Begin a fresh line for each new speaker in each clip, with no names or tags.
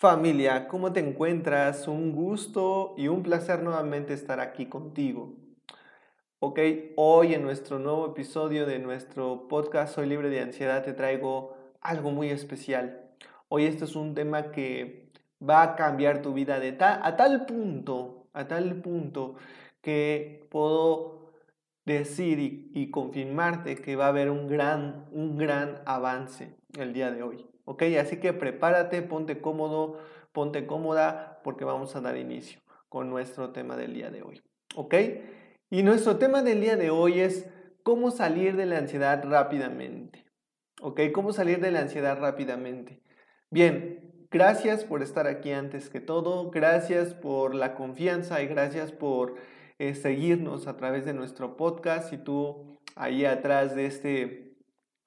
Familia, ¿cómo te encuentras? Un gusto y un placer nuevamente estar aquí contigo. Ok, hoy en nuestro nuevo episodio de nuestro podcast Soy libre de ansiedad te traigo algo muy especial. Hoy este es un tema que va a cambiar tu vida de a tal punto, a tal punto que puedo decir y, y confirmarte que va a haber un gran, un gran avance el día de hoy. ¿Ok? Así que prepárate, ponte cómodo, ponte cómoda porque vamos a dar inicio con nuestro tema del día de hoy, ¿ok? Y nuestro tema del día de hoy es cómo salir de la ansiedad rápidamente, ¿ok? ¿Cómo salir de la ansiedad rápidamente? Bien, gracias por estar aquí antes que todo, gracias por la confianza y gracias por eh, seguirnos a través de nuestro podcast. Y tú ahí atrás de este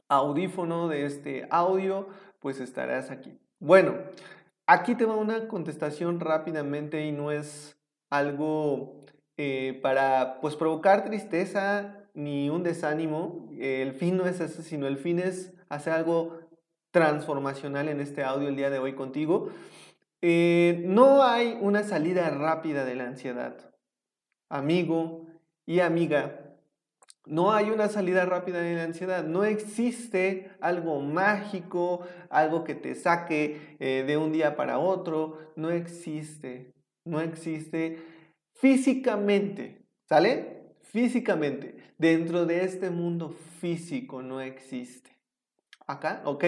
audífono, de este audio, pues estarás aquí. Bueno, aquí te va una contestación rápidamente y no es algo eh, para pues provocar tristeza ni un desánimo. El fin no es ese, sino el fin es hacer algo transformacional en este audio el día de hoy contigo. Eh, no hay una salida rápida de la ansiedad. Amigo y amiga, no hay una salida rápida de la ansiedad. No existe algo mágico, algo que te saque eh, de un día para otro. No existe. No existe físicamente. ¿Sale? Físicamente. Dentro de este mundo físico no existe. Acá, ¿ok?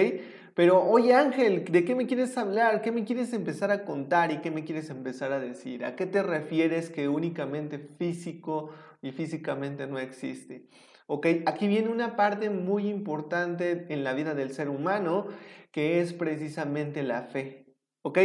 Pero, oye Ángel, ¿de qué me quieres hablar? ¿Qué me quieres empezar a contar y qué me quieres empezar a decir? ¿A qué te refieres que únicamente físico y físicamente no existe? Ok, aquí viene una parte muy importante en la vida del ser humano que es precisamente la fe. Ok,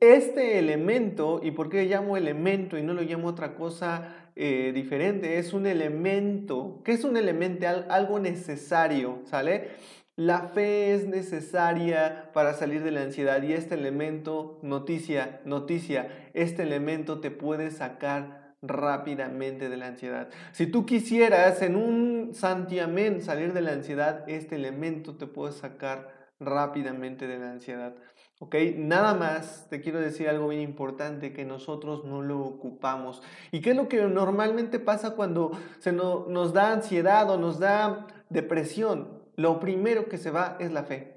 este elemento, ¿y por qué llamo elemento y no lo llamo otra cosa eh, diferente? Es un elemento. ¿Qué es un elemento? Algo necesario, ¿sale? La fe es necesaria para salir de la ansiedad y este elemento, noticia, noticia, este elemento te puede sacar rápidamente de la ansiedad. Si tú quisieras en un santiamén salir de la ansiedad, este elemento te puede sacar rápidamente de la ansiedad. ¿Ok? Nada más te quiero decir algo bien importante que nosotros no lo ocupamos. ¿Y qué es lo que normalmente pasa cuando se nos da ansiedad o nos da depresión? Lo primero que se va es la fe.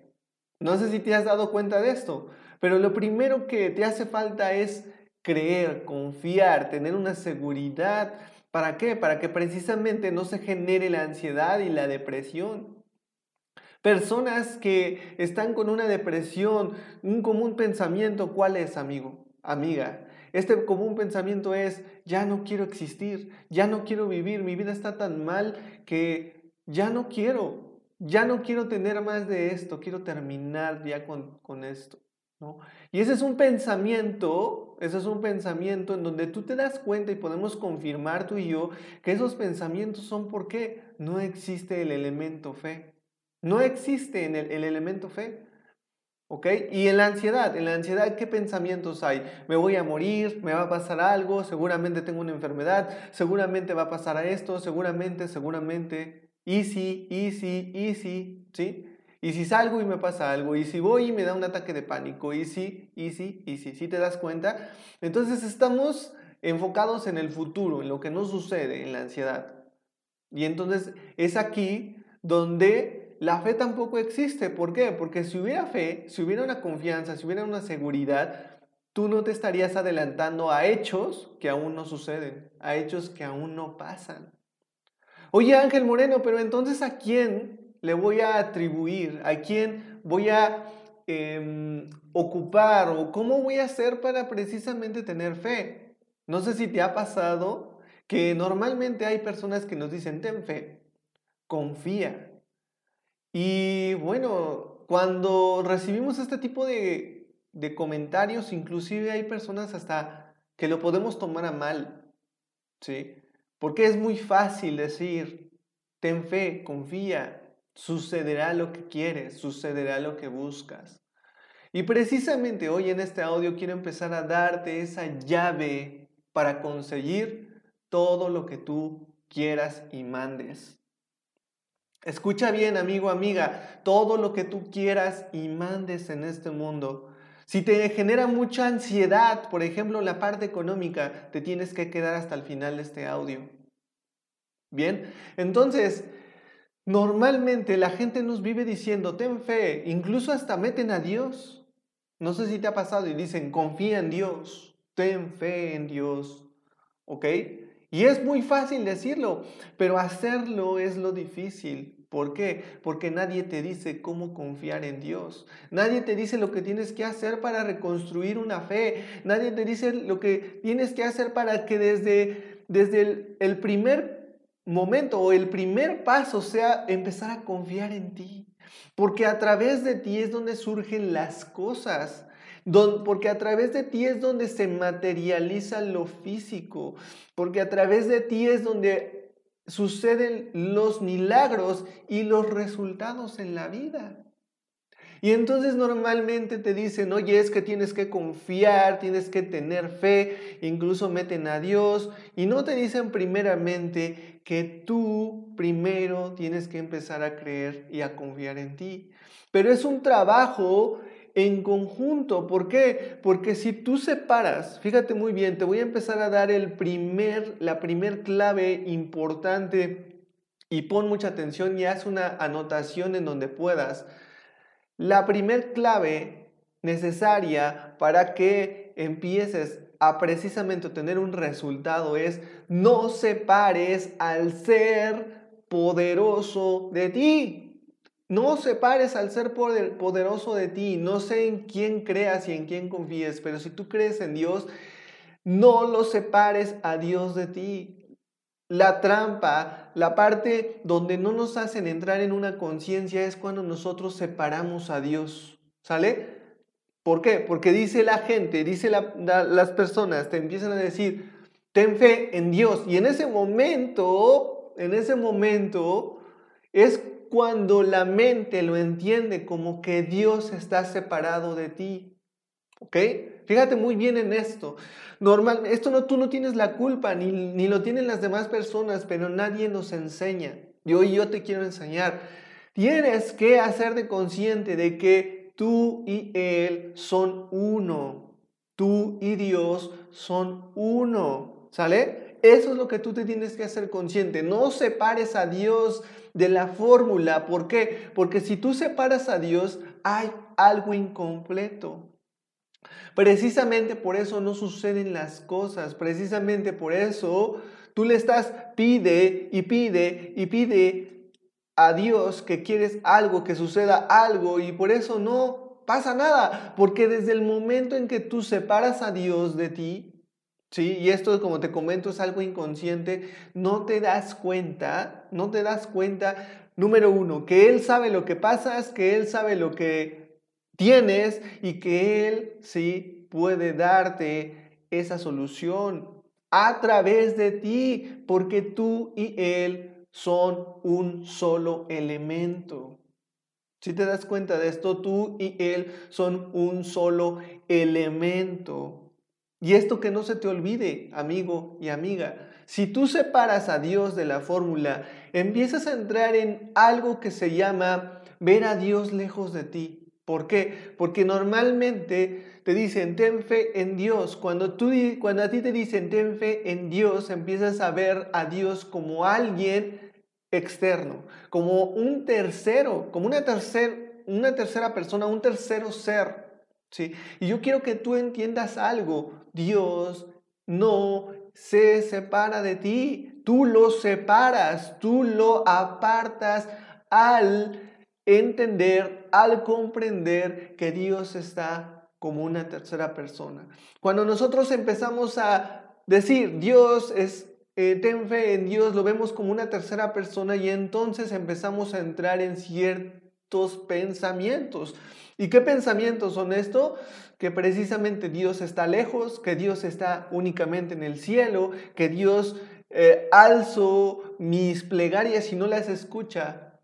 No sé si te has dado cuenta de esto, pero lo primero que te hace falta es creer, confiar, tener una seguridad. ¿Para qué? Para que precisamente no se genere la ansiedad y la depresión. Personas que están con una depresión, un común pensamiento, ¿cuál es, amigo? Amiga, este común pensamiento es, ya no quiero existir, ya no quiero vivir, mi vida está tan mal que ya no quiero, ya no quiero tener más de esto, quiero terminar ya con, esto. ¿no? Y ese es un pensamiento, ese es un pensamiento en donde tú te das cuenta y podemos confirmar tú y yo que esos pensamientos son porque no existe el elemento fe. No existe en el, el elemento fe. ¿Ok? Y en la ansiedad, en la ansiedad, ¿qué pensamientos hay? Me voy a morir, me va a pasar algo, seguramente tengo una enfermedad, seguramente va a pasar a esto, seguramente, seguramente, easy, easy, easy, ¿sí? Y si salgo y me pasa algo, y si voy y me da un ataque de pánico, easy, easy, easy, ¿sí te das cuenta? Entonces estamos enfocados en el futuro, en lo que no sucede, en la ansiedad. Y entonces es aquí donde la fe tampoco existe. ¿Por qué? Porque si hubiera fe, si hubiera una confianza, si hubiera una seguridad, tú no te estarías adelantando a hechos que aún no suceden, a hechos que aún no pasan. Oye Ángel Moreno, pero entonces ¿a quién le voy a atribuir? ¿A quién voy a em, ocupar? ¿O cómo voy a hacer para precisamente tener fe? No sé si te ha pasado que normalmente hay personas que nos dicen, ten fe, confía. Y bueno, cuando recibimos este tipo de, de comentarios, inclusive hay personas hasta que lo podemos tomar a mal, ¿sí? Porque es muy fácil decir, ten fe, confía, sucederá lo que quieres, sucederá lo que buscas. Y precisamente hoy en este audio quiero empezar a darte esa llave para conseguir todo lo que tú quieras y mandes. Escucha bien, amigo, amiga, todo lo que tú quieras y mandes en este mundo. Si te genera mucha ansiedad, por ejemplo, la parte económica, te tienes que quedar hasta el final de este audio. Bien, entonces, normalmente la gente nos vive diciendo, ten fe, incluso hasta meten a Dios. No sé si te ha pasado y dicen, confía en Dios, ten fe en Dios, ¿ok? Y es muy fácil decirlo, pero hacerlo es lo difícil. ¿Por qué? Porque nadie te dice cómo confiar en Dios. Nadie te dice lo que tienes que hacer para reconstruir una fe. Nadie te dice lo que tienes que hacer para que desde, desde el, el primer momento o el primer paso sea empezar a confiar en ti. Porque a través de ti es donde surgen las cosas porque a través de ti es donde se materializa lo físico, porque a través de ti es donde suceden los milagros y los resultados en la vida. Y entonces normalmente te dicen, oye, es que tienes que confiar, tienes que tener fe, incluso meten a Dios, y no te dicen primeramente que tú primero tienes que empezar a creer y a confiar en ti. Pero es un trabajo en conjunto. ¿Por qué? Porque si tú separas, fíjate muy bien, te voy a empezar a dar el primer, la primer clave importante y pon mucha atención y haz una anotación en donde puedas. La primer clave necesaria para que empieces a precisamente tener un resultado es no separes al ser poderoso de ti. No separes al ser poderoso de ti. No sé en quién creas y en quién confíes, pero si tú crees en Dios, no lo separes a Dios de ti. La trampa, la parte donde no nos hacen entrar en una conciencia es cuando nosotros separamos a Dios. ¿Sale? ¿Por qué? Porque dice la gente, dice las personas, te empiezan a decir, ten fe en Dios. Y en ese momento, en ese momento, es cuando la mente lo entiende como que Dios está separado de ti. ¿Ok? Fíjate muy bien en esto. Normal, esto no, tú no tienes la culpa, ni, ni lo tienen las demás personas, pero nadie nos enseña. Y yo te quiero enseñar. Tienes que hacerte consciente de que tú y Él son uno. Tú y Dios son uno. ¿Sale? Eso es lo que tú te tienes que hacer consciente. No separes a Dios de la fórmula. ¿Por qué? Porque si tú separas a Dios, hay algo incompleto. Precisamente por eso no suceden las cosas. Precisamente por eso tú le estás pide y pide y pide a Dios que quieres algo, que suceda algo y por eso no pasa nada. Porque desde el momento en que tú separas a Dios de ti, ¿sí? Y esto, como te comento, es algo inconsciente. No te das cuenta, no te das cuenta, número uno, que Él sabe lo que pasas, que Él sabe lo que tienes y que Él sí puede darte esa solución a través de ti, porque tú y Él son un solo elemento. Si te das cuenta de esto, tú y Él son un solo elemento. Y esto que no se te olvide, amigo y amiga, si tú separas a Dios de la fórmula, empiezas a entrar en algo que se llama ver a Dios lejos de ti. ¿Por qué? Porque normalmente te dicen, ten fe en Dios. Cuando, tú, cuando a ti te dicen, ten fe en Dios, empiezas a ver a Dios como alguien externo, como un tercero, como una, tercer, una tercera persona, un tercero ser. ¿sí? Y yo quiero que tú entiendas algo. Dios no se separa de ti, tú lo separas, tú lo apartas al entender, al comprender que Dios está como una tercera persona. Cuando nosotros empezamos a decir, Dios es, eh, ten fe en Dios, lo vemos como una tercera persona y entonces empezamos a entrar en estos pensamientos. ¿Y qué pensamientos son estos? Que precisamente Dios está lejos, que Dios está únicamente en el cielo, que Dios eh, alzo mis plegarias y no las escucha.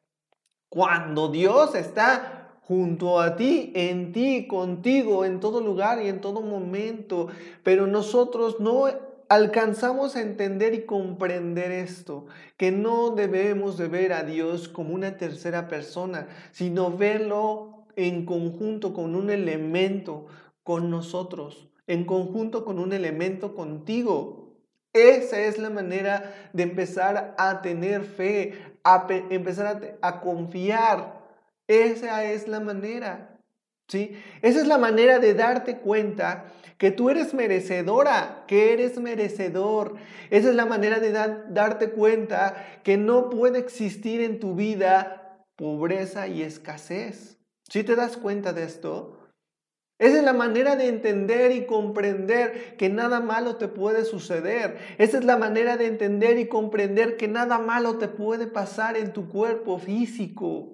Cuando Dios está junto a ti, en ti, contigo, en todo lugar y en todo momento. Pero nosotros no alcanzamos a entender y comprender esto, que no debemos de ver a Dios como una tercera persona, sino verlo en conjunto con un elemento con nosotros, en conjunto con un elemento contigo. Esa es la manera de empezar a tener fe, a empezar a, confiar. Esa es la manera. ¿sí? Esa es la manera de darte cuenta que tú eres merecedora, que eres merecedor. Esa es la manera de darte cuenta que no puede existir en tu vida pobreza y escasez. ¿Sí te das cuenta de esto? Esa es la manera de entender y comprender que nada malo te puede suceder. Esa es la manera de entender y comprender que nada malo te puede pasar en tu cuerpo físico.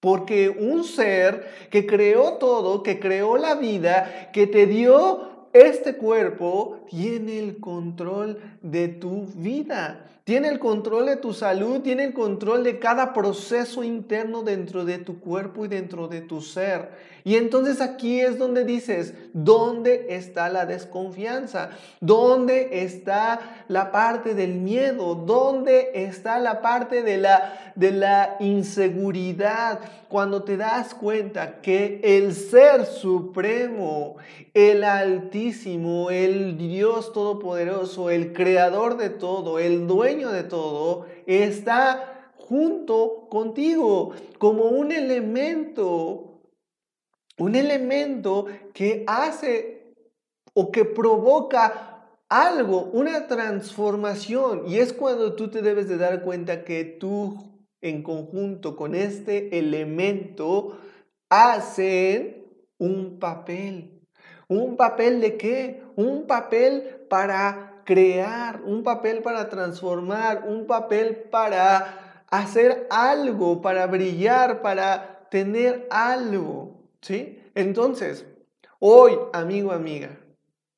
Porque un ser que creó todo, que creó la vida, que te dio este cuerpo, tiene el control de tu vida tiene el control de tu salud, tiene el control de cada proceso interno dentro de tu cuerpo y dentro de tu ser. Y entonces aquí es donde dices, ¿dónde está la desconfianza? ¿Dónde está la parte del miedo? ¿Dónde está la parte de la, de la inseguridad? Cuando te das cuenta que el ser supremo, el altísimo, el Dios todopoderoso, el creador de todo, el dueño de todo, está junto contigo como un elemento un elemento que hace o que provoca algo, una transformación. Y es cuando tú te debes de dar cuenta que tú en conjunto con este elemento hacen un papel. ¿Un papel de qué? Un papel para crear, un papel para transformar, un papel para hacer algo, para brillar, para tener algo. ¿Sí? Entonces, hoy, amigo, amiga,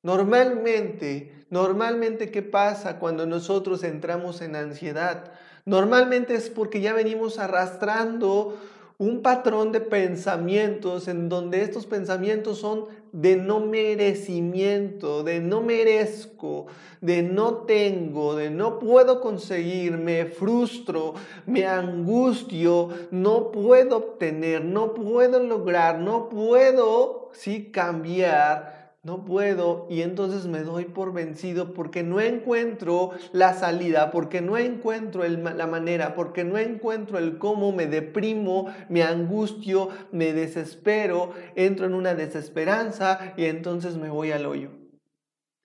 normalmente, normalmente, ¿qué pasa cuando nosotros entramos en ansiedad? Normalmente es porque ya venimos arrastrando un patrón de pensamientos en donde estos pensamientos son de no merecimiento, de no merezco, de no tengo, de no puedo conseguir, me frustro, me angustio, no puedo obtener, no puedo lograr, no puedo sí cambiar no puedo y entonces me doy por vencido porque no encuentro la salida, porque no encuentro la manera, porque no encuentro el cómo me deprimo, me angustio, me desespero, entro en una desesperanza y entonces me voy al hoyo.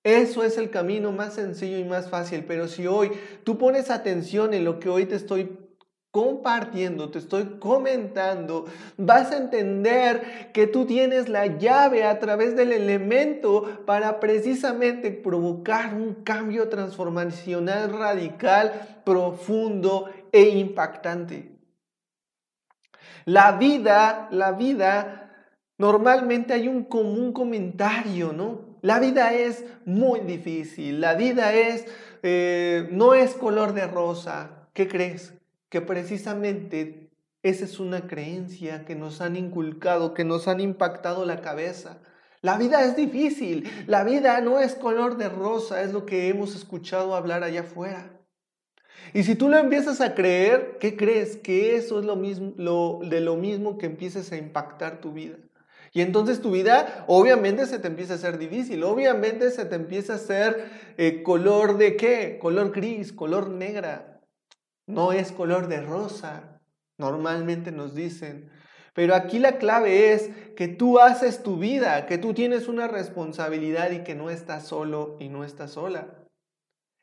Eso es el camino más sencillo y más fácil, pero si hoy tú pones atención en lo que hoy te estoy compartiendo, te estoy comentando, vas a entender que tú tienes la llave a través del elemento para precisamente provocar un cambio transformacional radical, profundo e impactante. La vida, la vida, normalmente hay un común comentario, ¿no? La vida es muy difícil, la vida es, eh, no es color de rosa. ¿Qué crees? Que precisamente esa es una creencia que nos han inculcado, que nos han impactado la cabeza. La vida es difícil, la vida no es color de rosa, es lo que hemos escuchado hablar allá afuera. Y si tú lo empiezas a creer, ¿qué crees? Que eso es lo mismo, lo, de lo mismo que empieces a impactar tu vida. Y entonces tu vida obviamente se te empieza a hacer difícil, obviamente se te empieza a hacer eh, color de qué? Color gris, color negra no es color de rosa, normalmente nos dicen. Pero aquí la clave es que tú haces tu vida, que tú tienes una responsabilidad y que no estás solo y no estás sola.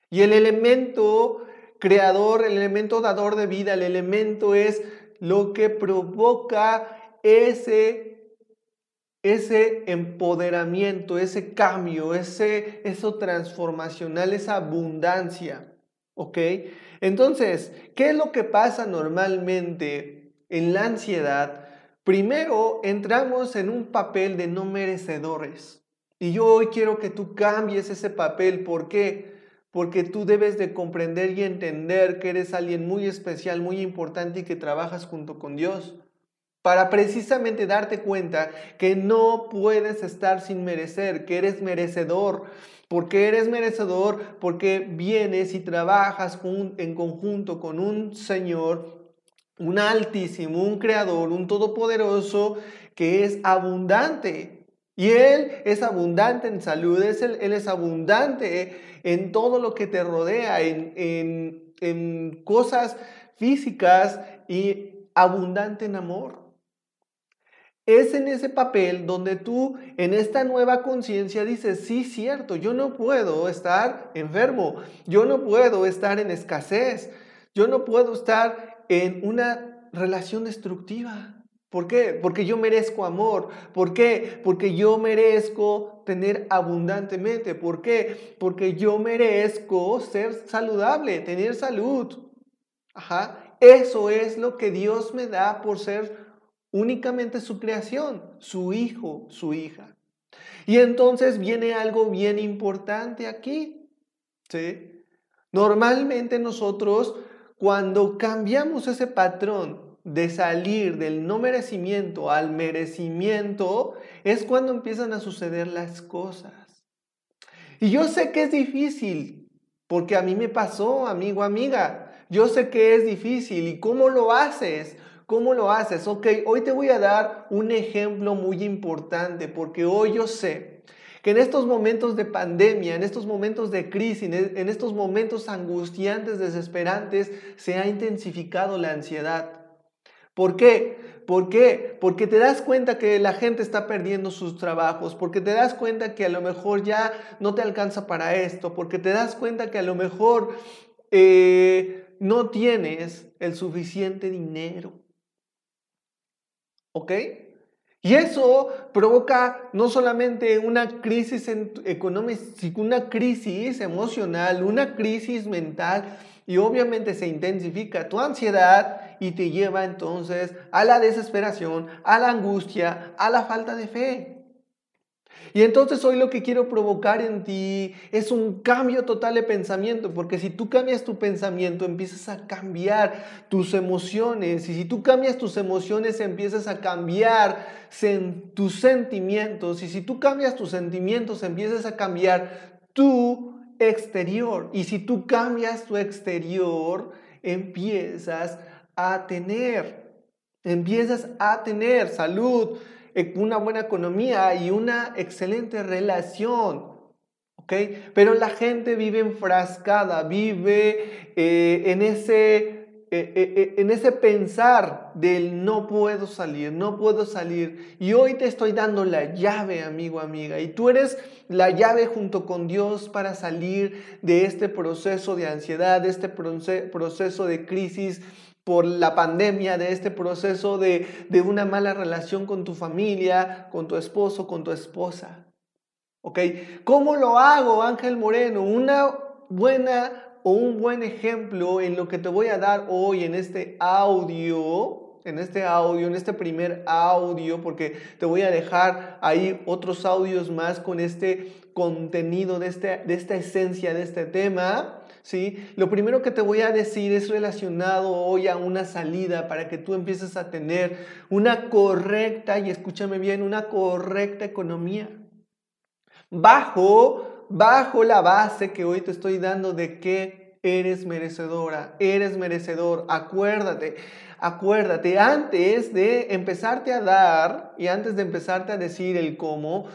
Y el elemento creador, el elemento dador de vida, el elemento es lo que provoca ese, ese empoderamiento, ese cambio, ese, eso transformacional, esa abundancia. ¿Ok? Entonces, ¿qué es lo que pasa normalmente en la ansiedad, primero entramos en un papel de no merecedores. Y yo hoy quiero que tú cambies ese papel. ¿Por qué? Porque tú debes de comprender y entender que eres alguien muy especial, muy importante y que trabajas junto con Dios. Para precisamente darte cuenta que no puedes estar sin merecer, que eres merecedor. Porque eres merecedor, porque vienes y trabajas en conjunto con un Señor, un altísimo, un creador, un todopoderoso, que es abundante y Él es abundante en salud, Él es abundante en todo lo que te rodea, en, cosas físicas y abundante en amor. Es en ese papel donde tú en esta nueva conciencia dices, sí, cierto, yo no puedo estar enfermo, yo no puedo estar en escasez, yo no puedo estar en una relación destructiva. ¿Por qué? Porque yo merezco amor. ¿Por qué? Porque yo merezco tener abundantemente. ¿Por qué? Porque yo merezco ser saludable, tener salud. Ajá. Eso es lo que Dios me da por ser únicamente su creación, su hijo, su hija. Y entonces viene algo bien importante aquí. ¿Sí? Normalmente nosotros cuando cambiamos ese patrón de salir del no merecimiento al merecimiento es cuando empiezan a suceder las cosas. Y yo sé que es difícil, porque a mí me pasó, amigo, amiga. Yo sé que es difícil. ¿Y cómo lo haces? ¿Cómo lo haces? Ok, hoy te voy a dar un ejemplo muy importante, porque hoy yo sé que en estos momentos de pandemia, en estos momentos de crisis, en estos momentos angustiantes, desesperantes, se ha intensificado la ansiedad. ¿Por qué? ¿Por qué? Porque te das cuenta que la gente está perdiendo sus trabajos, porque te das cuenta que a lo mejor ya no te alcanza para esto, porque te das cuenta que a lo mejor eh, no tienes el suficiente dinero. ¿Ok? Y eso provoca no solamente una crisis económica, sino una crisis emocional, una crisis mental y obviamente se intensifica tu ansiedad y te lleva entonces a la desesperación, a la angustia, a la falta de fe. Y entonces hoy lo que quiero provocar en ti es un cambio total de pensamiento, porque si tú cambias tu pensamiento, empiezas a cambiar tus emociones, y si tú cambias tus emociones, empiezas a cambiar tus sentimientos, y si tú cambias tus sentimientos, empiezas a cambiar tu exterior. Y si tú cambias tu exterior, empiezas a tener, empiezas a tener salud, una buena economía y una excelente relación. ¿Ok? Pero la gente vive enfrascada, vive eh, en ese eh, eh, eh, en ese pensar del no puedo salir, no puedo salir. Y hoy te estoy dando la llave, amigo, amiga. Y tú eres la llave junto con Dios para salir de este proceso de ansiedad, de este proceso de crisis por la pandemia, de este proceso de, de una mala relación con tu familia, con tu esposo, con tu esposa. ¿Ok? ¿Cómo lo hago, Ángel Moreno? Una buena o un buen ejemplo en lo que te voy a dar hoy en este audio, en este audio, en este primer audio, porque te voy a dejar ahí otros audios más con este contenido, de, este, de esta esencia, de este tema. Lo primero que te voy a decir es relacionado hoy a una salida para que tú empieces a tener una correcta, y escúchame bien, una correcta economía. Bajo bajo la base que hoy te estoy dando de que eres merecedora, eres merecedor. Acuérdate, acuérdate, antes de empezarte a dar y antes de empezarte a decir el cómo,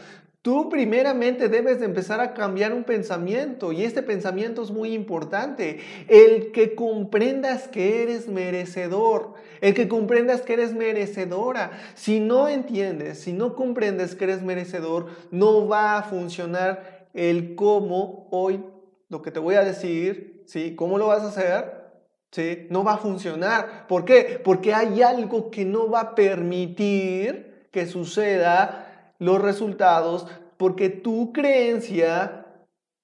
Tú primeramente debes de empezar a cambiar un pensamiento y este pensamiento es muy importante. El que comprendas que eres merecedor, el que comprendas que eres merecedora. Si no entiendes, si no comprendes que eres merecedor, no va a funcionar el cómo hoy, lo que te voy a decir, ¿sí? ¿Cómo lo vas a hacer? ¿Sí? No va a funcionar. ¿Por qué? Porque hay algo que no va a permitir que suceda los resultados, porque tu creencia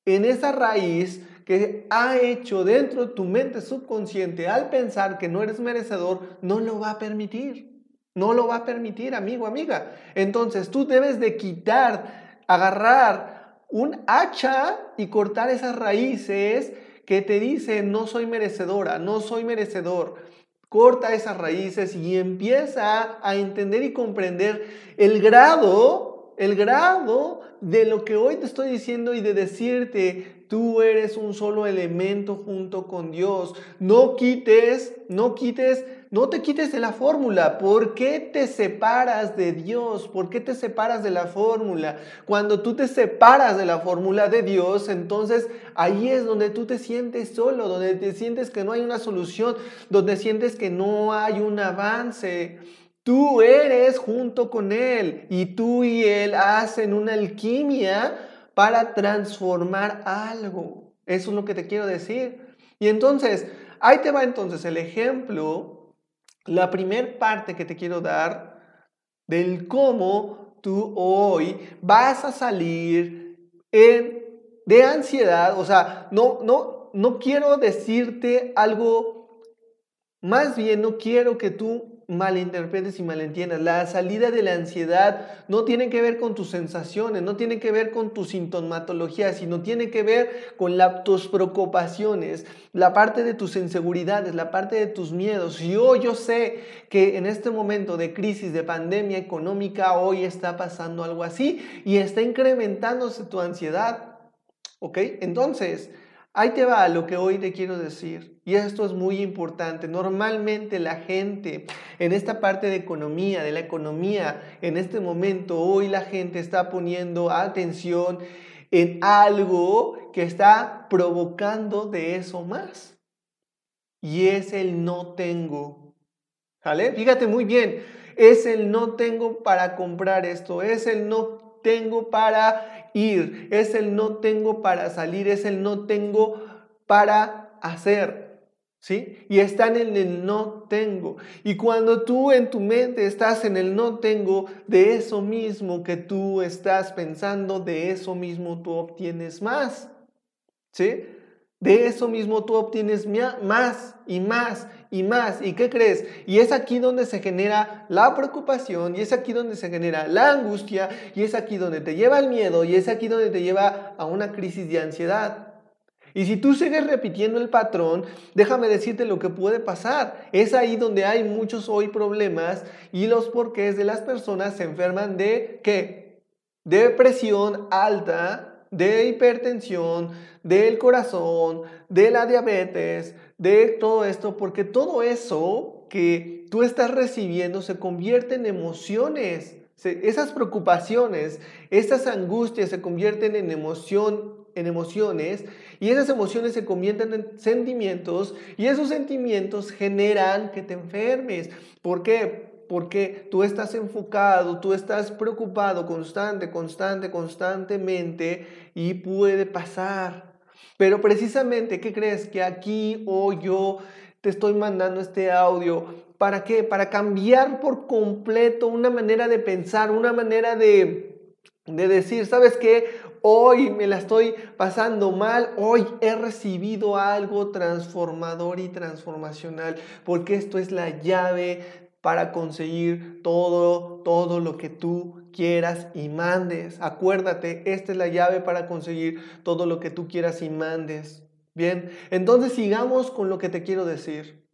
en esa raíz que ha hecho dentro de tu mente subconsciente al pensar que no eres merecedor, no lo va a permitir. No lo va a permitir, amigo, amiga. Entonces tú debes de quitar, agarrar un hacha y cortar esas raíces que te dicen no soy merecedora, no soy merecedor. Corta esas raíces y empieza a entender y comprender el grado, el grado de lo que hoy te estoy diciendo y de decirte, tú eres un solo elemento junto con Dios. No quites, no quites no te quites de la fórmula. ¿Por qué te separas de Dios? ¿Por qué te separas de la fórmula? Cuando tú te separas de la fórmula de Dios, entonces ahí es donde tú te sientes solo, donde te sientes que no hay una solución, donde sientes que no hay un avance. Tú eres junto con Él y tú y Él hacen una alquimia para transformar algo. Eso es lo que te quiero decir. Y entonces, ahí te va entonces el ejemplo la primera parte que te quiero dar del cómo tú hoy vas a salir de ansiedad, o sea, no, no, no quiero decirte algo, más bien no quiero que tú malinterpretes y malentiendas. La salida de la ansiedad no tiene que ver con tus sensaciones, no tiene que ver con tu sintomatología, sino tiene que ver con tus preocupaciones, la parte de tus inseguridades, la parte de tus miedos. Yo, yo sé que en este momento de crisis, de pandemia económica, hoy está pasando algo así y está incrementándose tu ansiedad. ¿Ok? Entonces, Ahí te va lo que hoy te quiero decir. Y esto es muy importante. Normalmente la gente en esta parte de economía, de la economía, en este momento, hoy la gente está poniendo atención en algo que está provocando de eso más. Y es el no tengo. Fíjate muy bien. Es el no tengo para comprar esto. Es el no tengo para ir, es el no tengo para salir, es el no tengo para hacer. ¿Sí? Y están en el no tengo. Y cuando tú en tu mente estás en el no tengo, de eso mismo que tú estás pensando, de eso mismo tú obtienes más. ¿Sí? De eso mismo tú obtienes más y más y más. ¿Y qué crees? Y es aquí donde se genera la preocupación, y es aquí donde se genera la angustia, y es aquí donde te lleva el miedo, y es aquí donde te lleva a una crisis de ansiedad. Y si tú sigues repitiendo el patrón, déjame decirte lo que puede pasar. Es ahí donde hay muchos hoy problemas y los porqués de las personas se enferman de qué? De presión alta, de hipertensión, del corazón, de la diabetes, de todo esto, porque todo eso que tú estás recibiendo se convierte en emociones. esas preocupaciones, esas angustias se convierten en emoción, en emociones y esas emociones se convierten en sentimientos y esos sentimientos generan que te enfermes. ¿Por qué? Porque tú estás enfocado, tú estás preocupado constante, constante, constantemente y puede pasar. Pero precisamente, ¿qué crees? Que aquí hoy yo te estoy mandando este audio. ¿Para qué? Para cambiar por completo una manera de pensar, una manera de, de decir, ¿sabes qué? Hoy me la estoy pasando mal, hoy he recibido algo transformador y transformacional, porque esto es la llave para conseguir todo, todo lo que tú quieras y mandes. Acuérdate, esta es la llave para conseguir todo lo que tú quieras y mandes. Bien, entonces sigamos con lo que te quiero decir.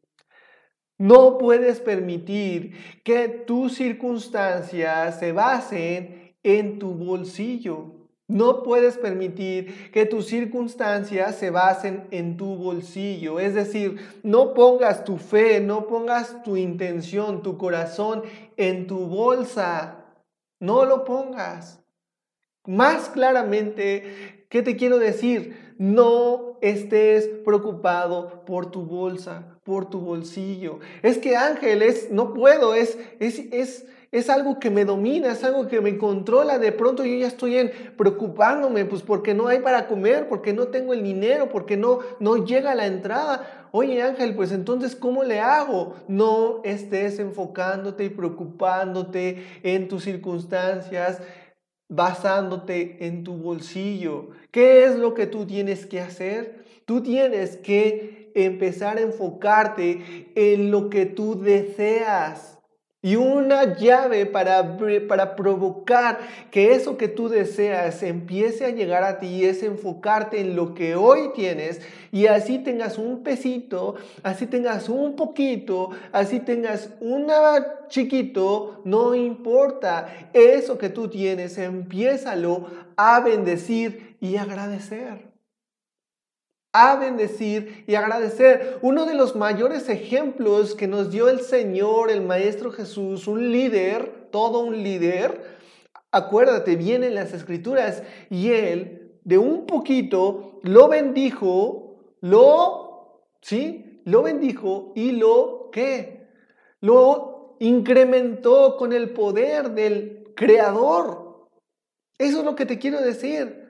No puedes permitir que tus circunstancias se basen en tu bolsillo. No puedes permitir que tus circunstancias se basen en tu bolsillo. Es decir, no pongas tu fe, no pongas tu intención, tu corazón en tu bolsa. No lo pongas. Más claramente, ¿qué te quiero decir? No estés preocupado por tu bolsa, por tu bolsillo. Es que ángeles, no puedo, es, es, es, es algo que me domina, es algo que me controla. De pronto yo ya estoy en preocupándome, pues porque no hay para comer, porque no tengo el dinero, porque no, no llega la entrada. Oye Ángel, pues entonces, ¿cómo le hago? No estés enfocándote y preocupándote en tus circunstancias. basándote en tu bolsillo. ¿Qué es lo que tú tienes que hacer? Tú tienes que empezar a enfocarte en lo que tú deseas. Y una llave para, para provocar que eso que tú deseas empiece a llegar a ti es enfocarte en lo que hoy tienes y así tengas un pesito, así tengas un poquito, así tengas una chiquito, no importa. Eso que tú tienes, empiézalo a bendecir y agradecer a bendecir y agradecer. Uno de los mayores ejemplos que nos dio el Señor, el Maestro Jesús, un líder, todo un líder, acuérdate, viene en las escrituras y él de un poquito lo bendijo, lo, ¿sí? Lo bendijo y lo, ¿qué? Lo incrementó con el poder del Creador. Eso es lo que te quiero decir.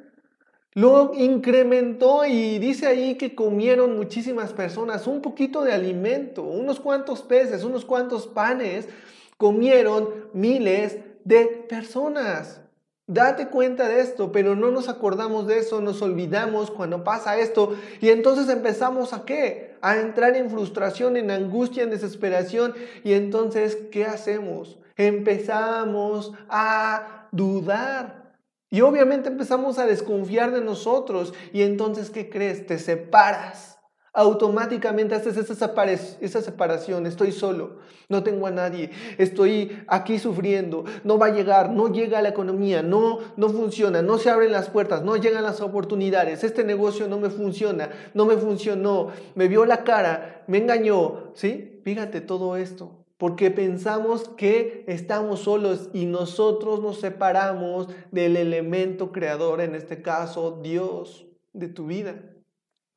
Lo incrementó y dice ahí que comieron muchísimas personas un poquito de alimento, unos cuantos peces, unos cuantos panes, comieron miles de personas. Date cuenta de esto, pero no nos acordamos de eso, nos olvidamos cuando pasa esto y entonces empezamos a qué? A entrar en frustración, en angustia, en desesperación y entonces ¿qué hacemos? Empezamos a dudar. Y obviamente empezamos a desconfiar de nosotros. Y entonces, ¿qué crees? Te separas. Automáticamente haces esa, esa separación. Estoy solo, no tengo a nadie, estoy aquí sufriendo, no va a llegar, no llega la economía, no, no funciona, no se abren las puertas, no llegan las oportunidades, este negocio no me funciona, no me funcionó, me vio la cara, me engañó. ¿Sí? Fíjate todo esto porque pensamos que estamos solos y nosotros nos separamos del elemento creador, en este caso Dios, de tu vida.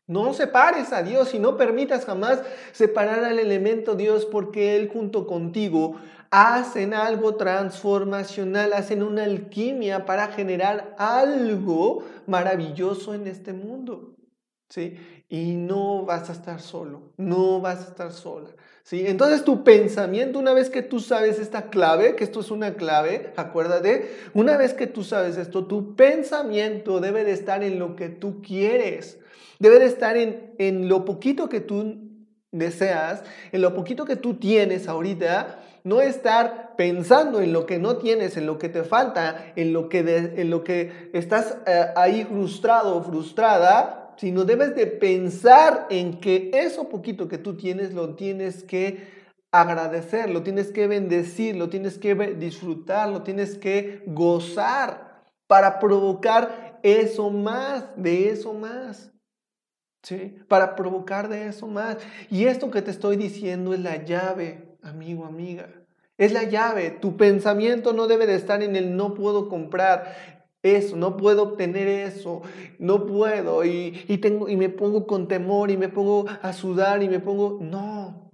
No separes a Dios y no permitas jamás separar al elemento Dios porque Él junto contigo hacen algo transformacional, hacen una alquimia para generar algo maravilloso en este mundo. ¿Sí? Y no vas a estar solo, no vas a estar sola. Entonces tu pensamiento, una vez que tú sabes esta clave, que esto es una clave, acuérdate, una vez que tú sabes esto, tu pensamiento debe de estar en lo que tú quieres, debe de estar en, en lo poquito que tú deseas, en lo poquito que tú tienes ahorita, no estar pensando en lo que no tienes, en lo que te falta, en lo que, en lo que estás eh, ahí frustrado o frustrada, sino debes de pensar en que eso poquito que tú tienes lo tienes que agradecer, lo tienes que bendecir, lo tienes que disfrutar, lo tienes que gozar para provocar eso más, de eso más. ¿Sí? Para provocar de eso más. Y esto que te estoy diciendo es la llave, amigo, amiga. Es la llave. Tu pensamiento no debe de estar en el no puedo comprar eso, no puedo obtener eso, no puedo y, tengo, y me pongo con temor y me pongo a sudar y me pongo, no,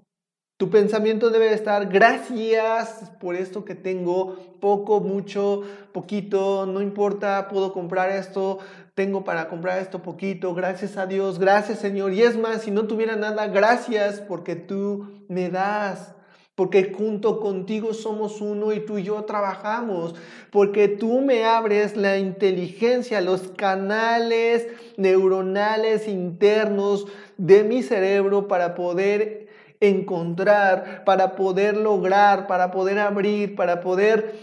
tu pensamiento debe estar, gracias por esto que tengo, poco, mucho, poquito, no importa, puedo comprar esto, tengo para comprar esto poquito, gracias a Dios, gracias Señor. Y es más, si no tuviera nada, gracias porque tú me das porque junto contigo somos uno y tú y yo trabajamos, porque tú me abres la inteligencia, los canales neuronales internos de mi cerebro para poder encontrar, para poder lograr, para poder abrir, para poder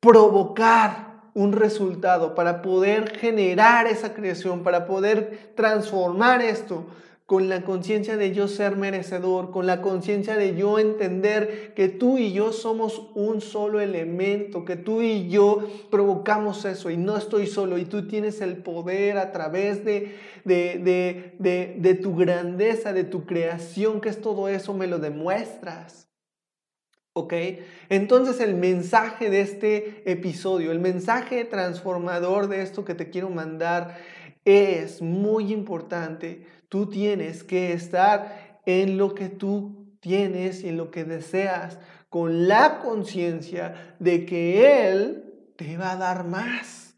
provocar un resultado, para poder generar esa creación, para poder transformar esto con la conciencia de yo ser merecedor, con la conciencia de yo entender que tú y yo somos un solo elemento, que tú y yo provocamos eso y no estoy solo y tú tienes el poder a través de, de, de, de tu grandeza, de tu creación, que es todo eso, me lo demuestras. ¿Ok? Entonces el mensaje de este episodio, el mensaje transformador de esto que te quiero mandar es muy importante Tú tienes que estar en lo que tú tienes y en lo que deseas, con la conciencia de que Él te va a dar más,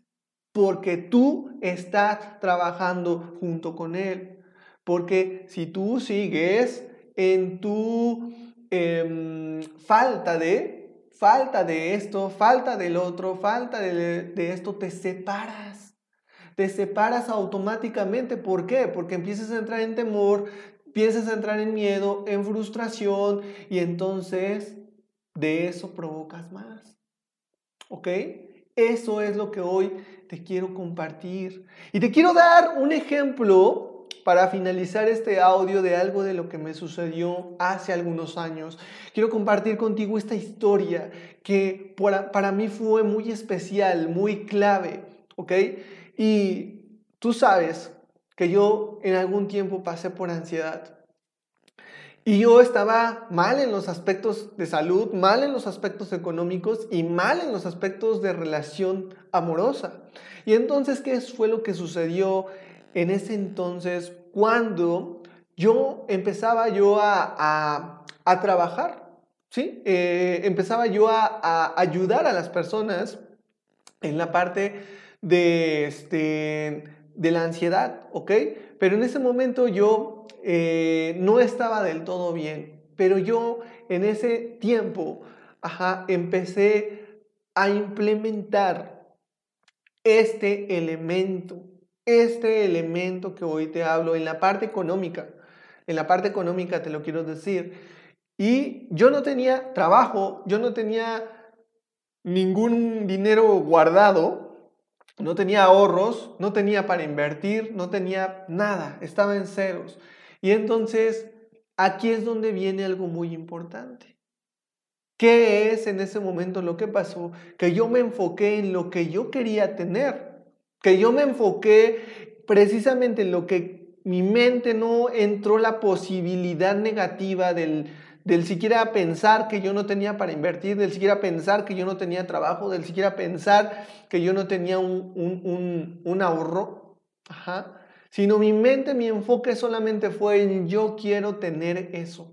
porque tú estás trabajando junto con Él. Porque si tú sigues en tu em, falta de, falta de esto, falta del otro, falta de, de esto, te separas. Te separas automáticamente. ¿Por qué? Porque empiezas a entrar en temor, empiezas a entrar en miedo, en frustración y entonces de eso provocas más. ¿Ok? Eso es lo que hoy te quiero compartir. Y te quiero dar un ejemplo para finalizar este audio de algo de lo que me sucedió hace algunos años. Quiero compartir contigo esta historia que para, mí fue muy especial, muy clave. ¿Ok? Y tú sabes que yo en algún tiempo pasé por ansiedad. Y yo estaba mal en los aspectos de salud, mal en los aspectos económicos y mal en los aspectos de relación amorosa. Y entonces, ¿qué fue lo que sucedió en ese entonces cuando yo empezaba yo a, trabajar? ¿Sí? Eh, empezaba yo a, ayudar a las personas en la parte de, este, de la ansiedad, ¿ok? Pero en ese momento yo eh, no estaba del todo bien, pero yo en ese tiempo ajá, empecé a implementar este elemento, este elemento que hoy te hablo en la parte económica. En la parte económica te lo quiero decir. Y yo no tenía trabajo, yo no tenía ningún dinero guardado, no tenía ahorros, no tenía para invertir, no tenía nada, estaba en ceros. Y entonces, aquí es donde viene algo muy importante. ¿Qué es en ese momento lo que pasó? Que yo me enfoqué en lo que yo quería tener, que yo me enfoqué precisamente en lo que mi mente no entró la posibilidad negativa del, del siquiera pensar que yo no tenía para invertir, del siquiera pensar que yo no tenía trabajo, del siquiera pensar que yo no tenía un, un, un ahorro. Ajá sino mi mente, mi enfoque solamente fue en yo quiero tener eso,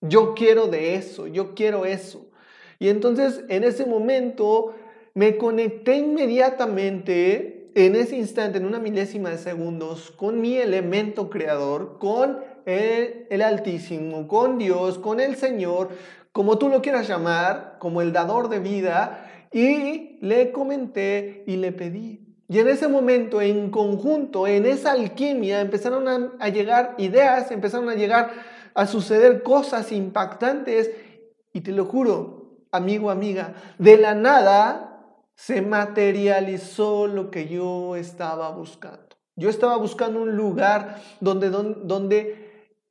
yo quiero de eso, yo quiero eso. Y entonces en ese momento me conecté inmediatamente, en ese instante, en una milésima de segundos, con mi elemento creador, con el, Altísimo, con Dios, con el Señor, como tú lo quieras llamar, como el dador de vida, y le comenté y le pedí. Y en ese momento, en conjunto, en esa alquimia, empezaron a, llegar ideas, empezaron a llegar a suceder cosas impactantes. Y te lo juro, amigo, amiga, de la nada se materializó lo que yo estaba buscando. Yo estaba buscando un lugar donde, donde, donde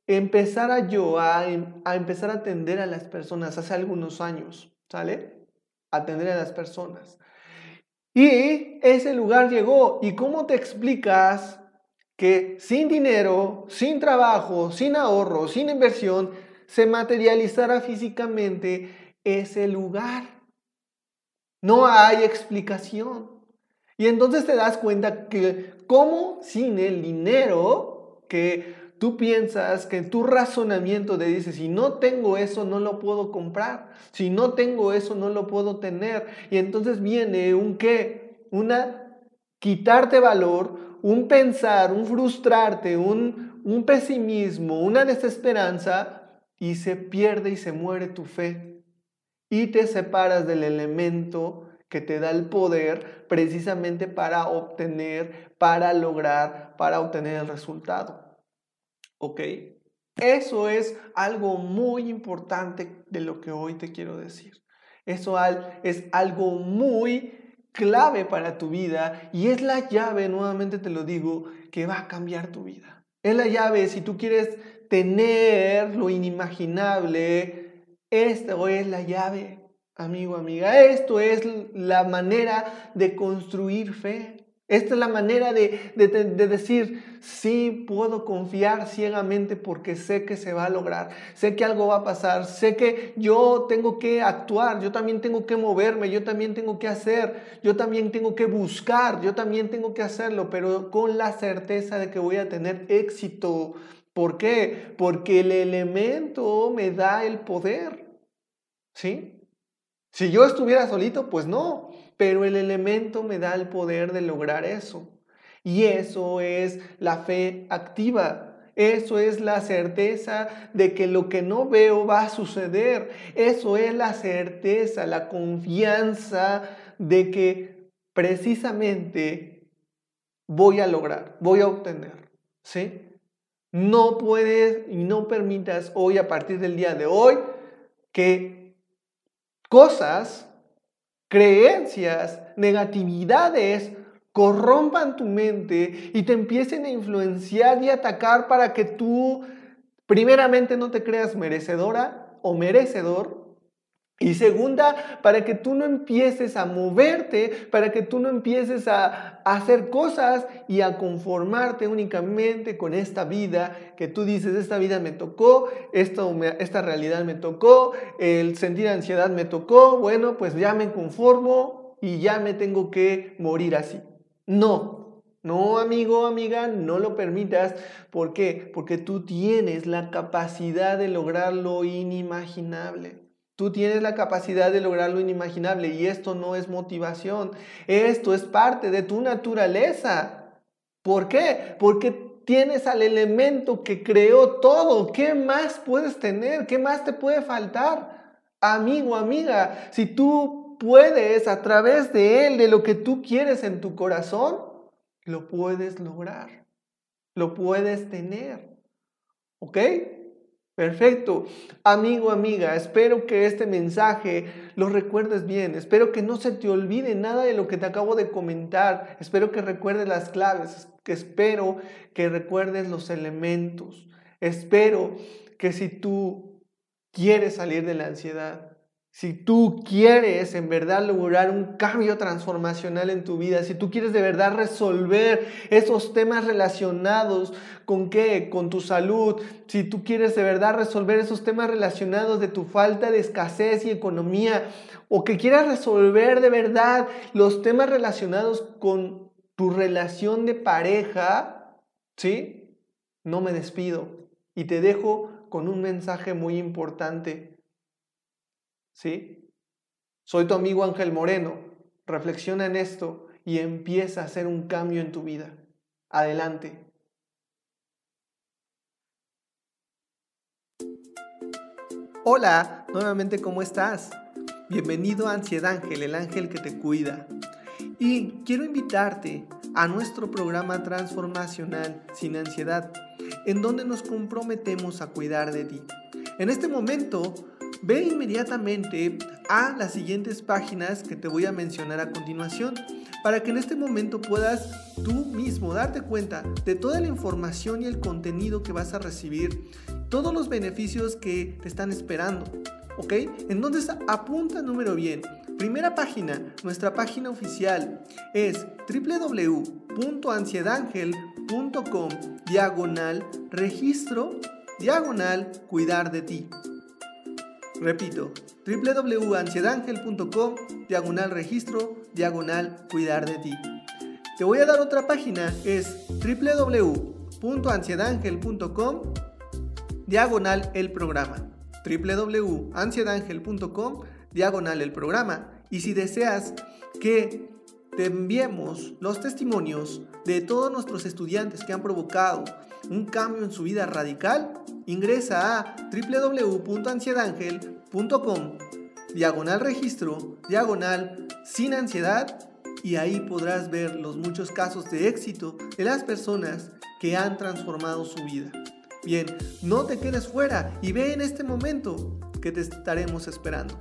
empezara yo a, a empezar a atender a las personas hace algunos años, ¿sale? Atender a las personas. Y ese lugar llegó. ¿Y cómo te explicas que sin dinero, sin trabajo, sin ahorro, sin inversión, se materializara físicamente ese lugar? No hay explicación. Y entonces te das cuenta que cómo sin el dinero que tú piensas que tu razonamiento te dice, si no tengo eso, no lo puedo comprar. Si no tengo eso, no lo puedo tener. Y entonces viene un qué? Una quitarte valor, un pensar, un frustrarte, un, un pesimismo, una desesperanza y se pierde y se muere tu fe. Y te separas del elemento que te da el poder precisamente para obtener, para lograr, para obtener el resultado. ¿Ok? Eso es algo muy importante de lo que hoy te quiero decir. Eso es algo muy clave para tu vida y es la llave, nuevamente te lo digo, que va a cambiar tu vida. Es la llave, si tú quieres tener lo inimaginable, esta es la llave, amigo, amiga. Esto es la manera de construir fe. Esta es la manera de, decir, sí, puedo confiar ciegamente porque sé que se va a lograr, sé que algo va a pasar, sé que yo tengo que actuar, yo también tengo que moverme, yo también tengo que hacer, yo también tengo que buscar, yo también tengo que hacerlo, pero con la certeza de que voy a tener éxito. ¿Por qué? Porque el elemento me da el poder. ¿Sí? Si yo estuviera solito, pues no, pero el elemento me da el poder de lograr eso. Y eso es la fe activa. Eso es la certeza de que lo que no veo va a suceder. Eso es la certeza, la confianza de que precisamente voy a lograr, voy a obtener. ¿Sí? No puedes y no permitas hoy, a partir del día de hoy, que cosas, creencias, negatividades corrompan tu mente y te empiecen a influenciar y atacar para que tú primeramente no te creas merecedora o merecedor y segunda, para que tú no empieces a moverte, para que tú no empieces a, hacer cosas y a conformarte únicamente con esta vida que tú dices, esta vida me tocó, esto esta realidad me tocó, el sentir ansiedad me tocó, bueno, pues ya me conformo y ya me tengo que morir así. No, no amigo, amiga, no lo permitas. ¿Por qué? Porque tú tienes la capacidad de lograr lo inimaginable. Tú tienes la capacidad de lograr lo inimaginable y esto no es motivación, esto es parte de tu naturaleza. ¿Por qué? Porque tienes al elemento que creó todo. ¿Qué más puedes tener? ¿Qué más te puede faltar? Amigo, amiga, si tú puedes a través de él, de lo que tú quieres en tu corazón, lo puedes lograr, lo puedes tener. ¿Ok? Perfecto. Amigo, amiga, espero que este mensaje lo recuerdes bien. Espero que no se te olvide nada de lo que te acabo de comentar. Espero que recuerdes las claves. Que espero que recuerdes los elementos. Espero que si tú quieres salir de la ansiedad, si tú quieres en verdad lograr un cambio transformacional en tu vida, si tú quieres de verdad resolver esos temas relacionados con qué, con tu salud, si tú quieres de verdad resolver esos temas relacionados de tu falta de escasez y economía, o que quieras resolver de verdad los temas relacionados con tu relación de pareja, ¿sí? No me despido y te dejo con un mensaje muy importante ¿sí? Soy tu amigo Ángel Moreno. Reflexiona en esto y empieza a hacer un cambio en tu vida. Adelante. Hola, nuevamente, ¿cómo estás? Bienvenido a Ansiedad Ángel, el ángel que te cuida. Y quiero invitarte a nuestro programa transformacional Sin Ansiedad, en donde nos comprometemos a cuidar de ti. En este momento Ve inmediatamente a las siguientes páginas que te voy a mencionar a continuación para que en este momento puedas tú mismo darte cuenta de toda la información y el contenido que vas a recibir, todos los beneficios que te están esperando. ¿Ok? Entonces apunta número bien. Primera página, nuestra página oficial es www.ansiedangel.com diagonal registro diagonal cuidar de ti. Repito, www.ansiedangel.com, diagonal registro, diagonal cuidar de ti. Te voy a dar otra página, es www.ansiedangel.com, diagonal el programa. www.ansiedangel.com, diagonal el programa. Y si deseas que te enviemos los testimonios de todos nuestros estudiantes que han provocado un cambio en su vida radical, ingresa a www.ansiedangel.com, diagonal registro, diagonal sin ansiedad, y ahí podrás ver los muchos casos de éxito de las personas que han transformado su vida. Bien, no te quedes fuera y ve en este momento que te estaremos esperando.